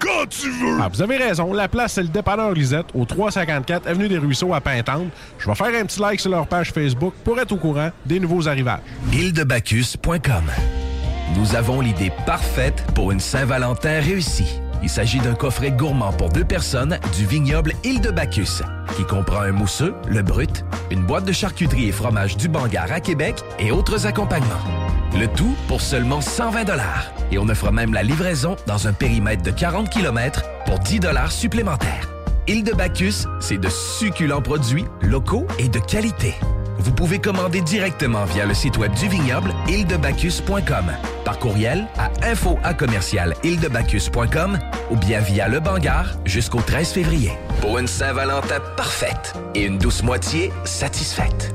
quand tu veux! Ah, vous avez raison. La place, c'est le dépanneur Lisette, au 354 Avenue des Ruisseaux à Pintante. Je vais faire un petit like sur leur page Facebook pour être au courant des nouveaux arrivages. Îledebacchus.com Nous avons l'idée parfaite pour une Saint-Valentin réussie. Il s'agit d'un coffret gourmand pour deux personnes du vignoble Île de Bacchus, qui comprend un mousseux, le brut, une boîte de charcuterie et fromage du Bangar à Québec et autres accompagnements. Le tout pour seulement 120 Et on offre même la livraison dans un périmètre de 40 km pour 10 supplémentaires. Île de Bacchus, c'est de succulents produits locaux et de qualité. Vous pouvez commander directement via le site web du vignoble îledebacchus.com, par courriel à info ou bien via le Bangar jusqu'au 13 février. Pour une Saint-Valentin parfaite et une douce moitié satisfaite.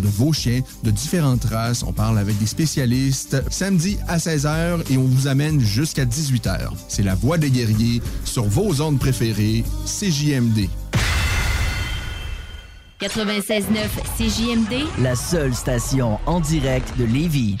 de vos chiens, de différentes races. On parle avec des spécialistes samedi à 16h et on vous amène jusqu'à 18h. C'est la voix des guerriers sur vos ondes préférées, CJMD. 96.9 CJMD, La seule station en direct de Lévis.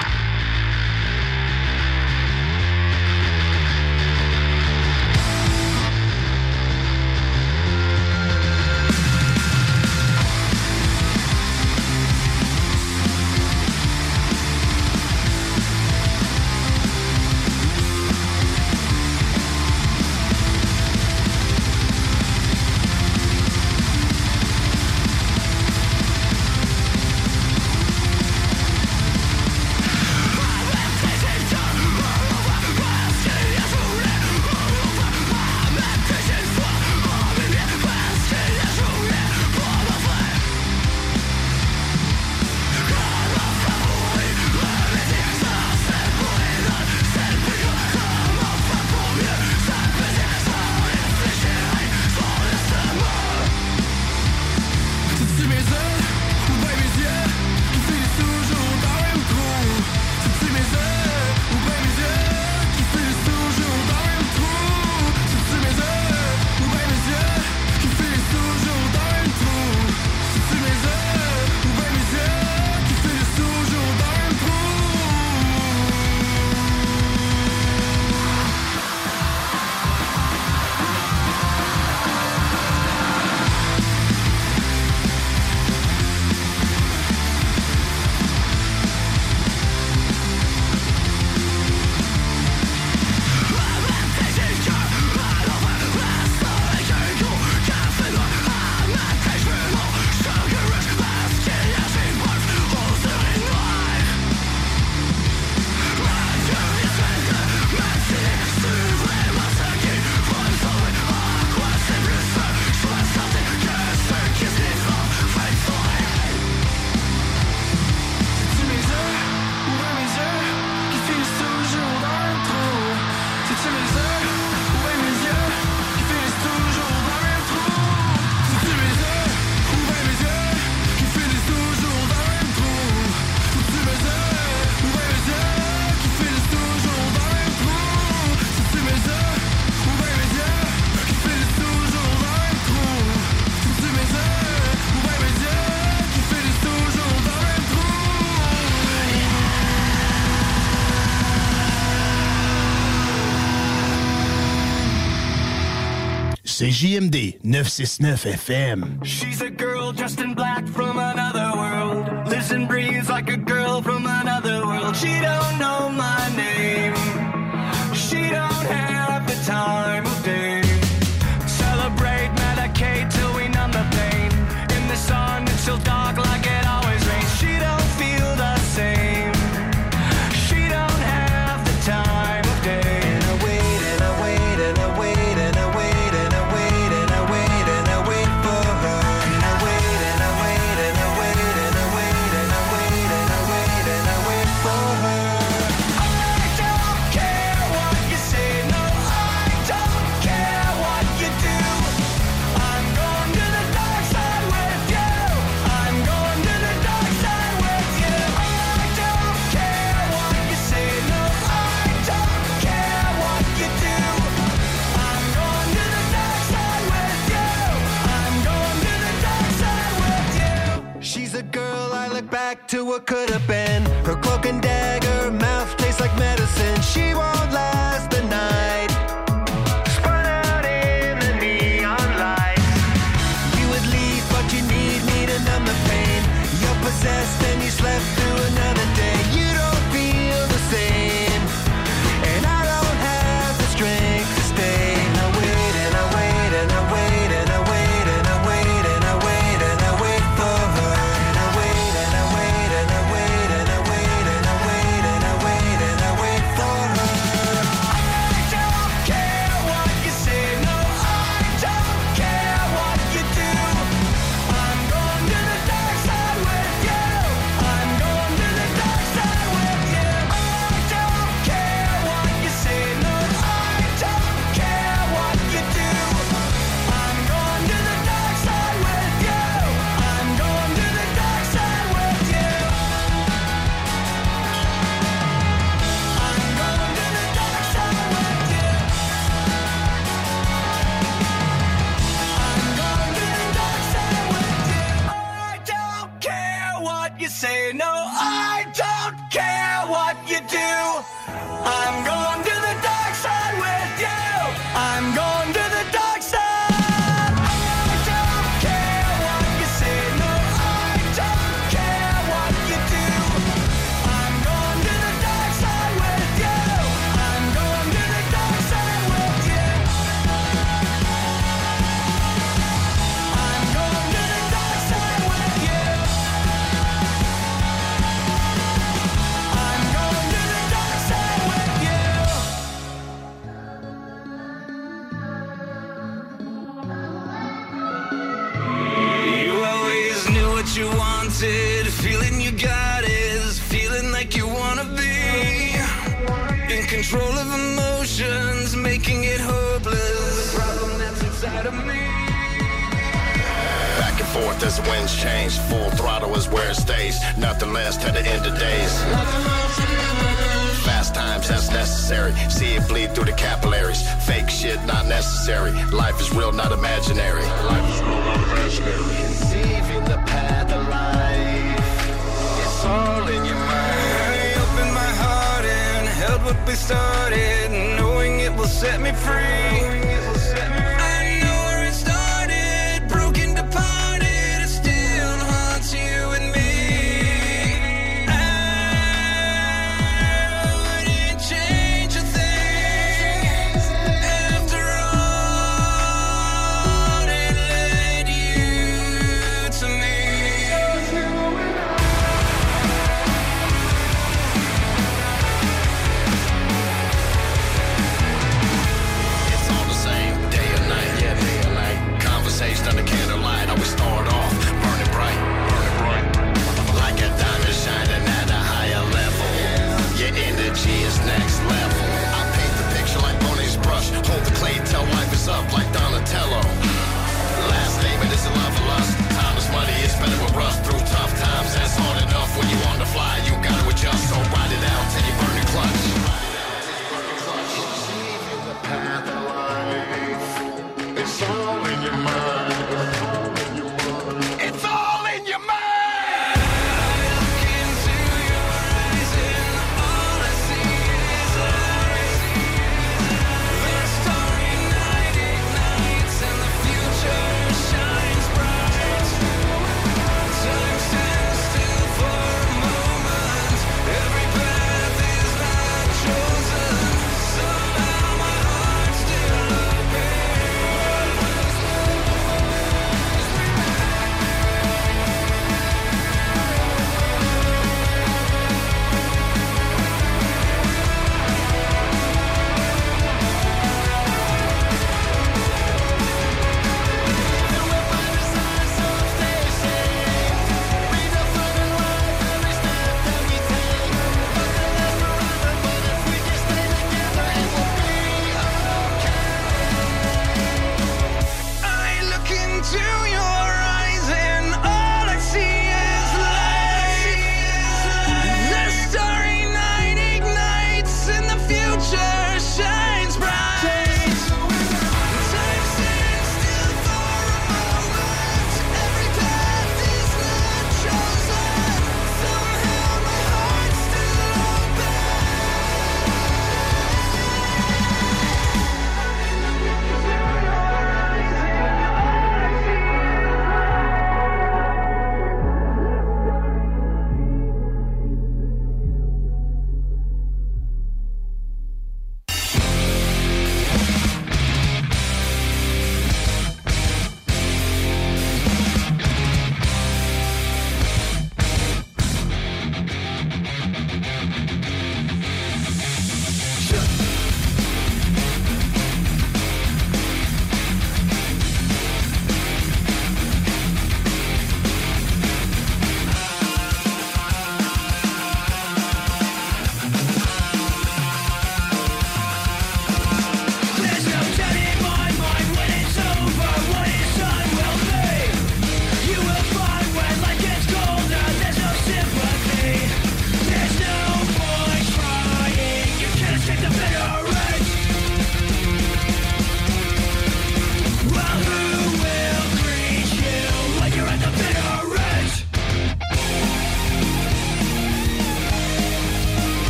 C'est JMD 969 FM. She's a girl dressed in black from another world. Lives and breathes like a girl from another world. She don't know my name.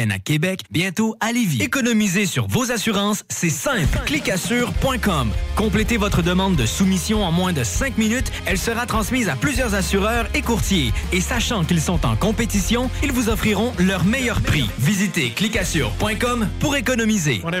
à Québec, bientôt à Lévis. Économiser sur vos assurances, c'est simple. Clicassure.com. Complétez votre demande de soumission en moins de 5 minutes. Elle sera transmise à plusieurs assureurs et courtiers. Et sachant qu'ils sont en compétition, ils vous offriront leur meilleur prix. Visitez clicassure.com pour économiser. On a.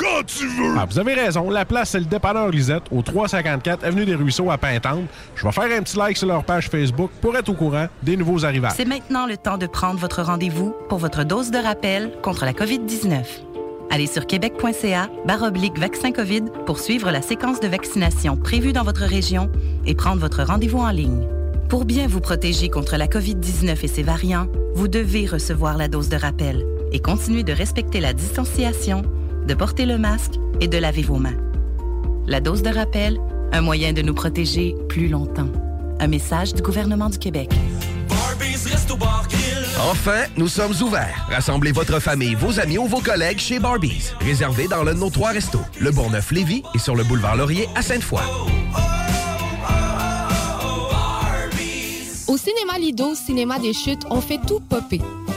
quand tu veux! Ah, vous avez raison. La place, c'est le dépanneur Lisette, au 354 Avenue des Ruisseaux à Pintante. Je vais faire un petit like sur leur page Facebook pour être au courant des nouveaux arrivages. C'est maintenant le temps de prendre votre rendez-vous pour votre dose de rappel contre la COVID-19. Allez sur québec.ca baroblique vaccin COVID pour suivre la séquence de vaccination prévue dans votre région et prendre votre rendez-vous en ligne. Pour bien vous protéger contre la COVID-19 et ses variants, vous devez recevoir la dose de rappel et continuer de respecter la distanciation, de porter le masque et de laver vos mains. La dose de rappel, un moyen de nous protéger plus longtemps. Un message du gouvernement du Québec. Enfin, nous sommes ouverts. Rassemblez votre famille, vos amis ou vos collègues chez Barbies. Réservé dans l'un de nos trois restos, le Bourgneuf-Lévis et sur le boulevard Laurier à Sainte-Foy. Au cinéma Lido, cinéma des chutes, on fait tout popper.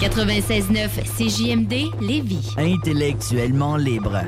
96.9 CJMD Lévis. Intellectuellement libre.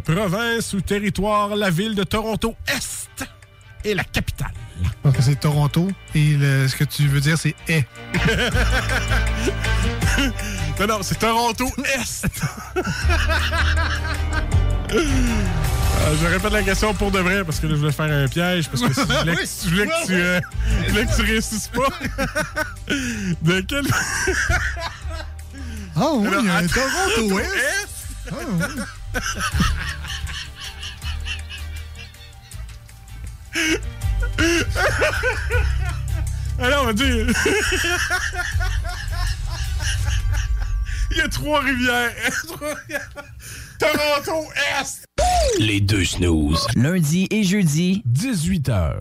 Province ou territoire la ville de Toronto Est la capitale? Donc, c'est Toronto. Et le- ce que tu veux dire, c'est est. non, non, c'est Toronto Est. Euh, je répète la question pour de vrai parce que là, je voulais faire un piège parce que si je voulais, que- je voulais que, tu, euh, je voulais que tu réussisses pas. de quelle. Ah oui, il y a un. Toronto Est. Ah oui. Alors, on va dire. Il y a trois rivières. Toronto Est. Les deux snooze. Lundi et jeudi, 18h.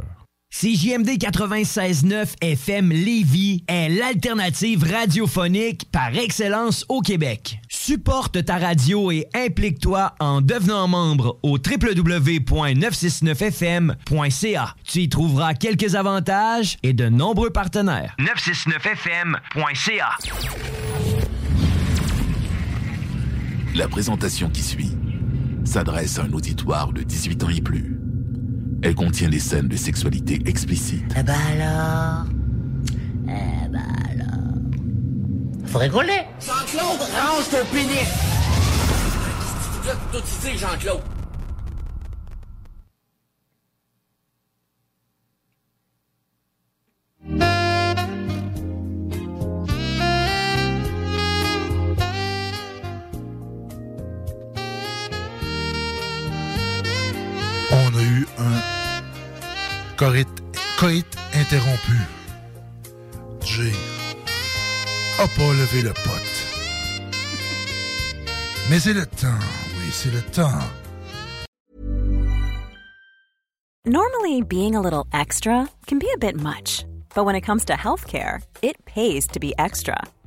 CJMD 96.9 FM Lévis est l'alternative radiophonique par excellence au Québec. Supporte ta radio et implique-toi en devenant membre au www.969fm.ca. Tu y trouveras quelques avantages et de nombreux partenaires. 969fm.ca. La présentation qui suit s'adresse à un auditoire de 18 ans et plus. Elle contient des scènes de sexualité explicite. Eh ben alors? Eh ben alors? Faut rigoler Jean-Claude, range ton pénis. Qu'est-ce que tu dis, Jean-Claude. On a eu un coït, coït interrompu. Jay a pas levé le. Mais c'est le temps, oui, c'est le temps. Normally, being a little extra can be a bit much, but when it comes to healthcare, it pays to be extra.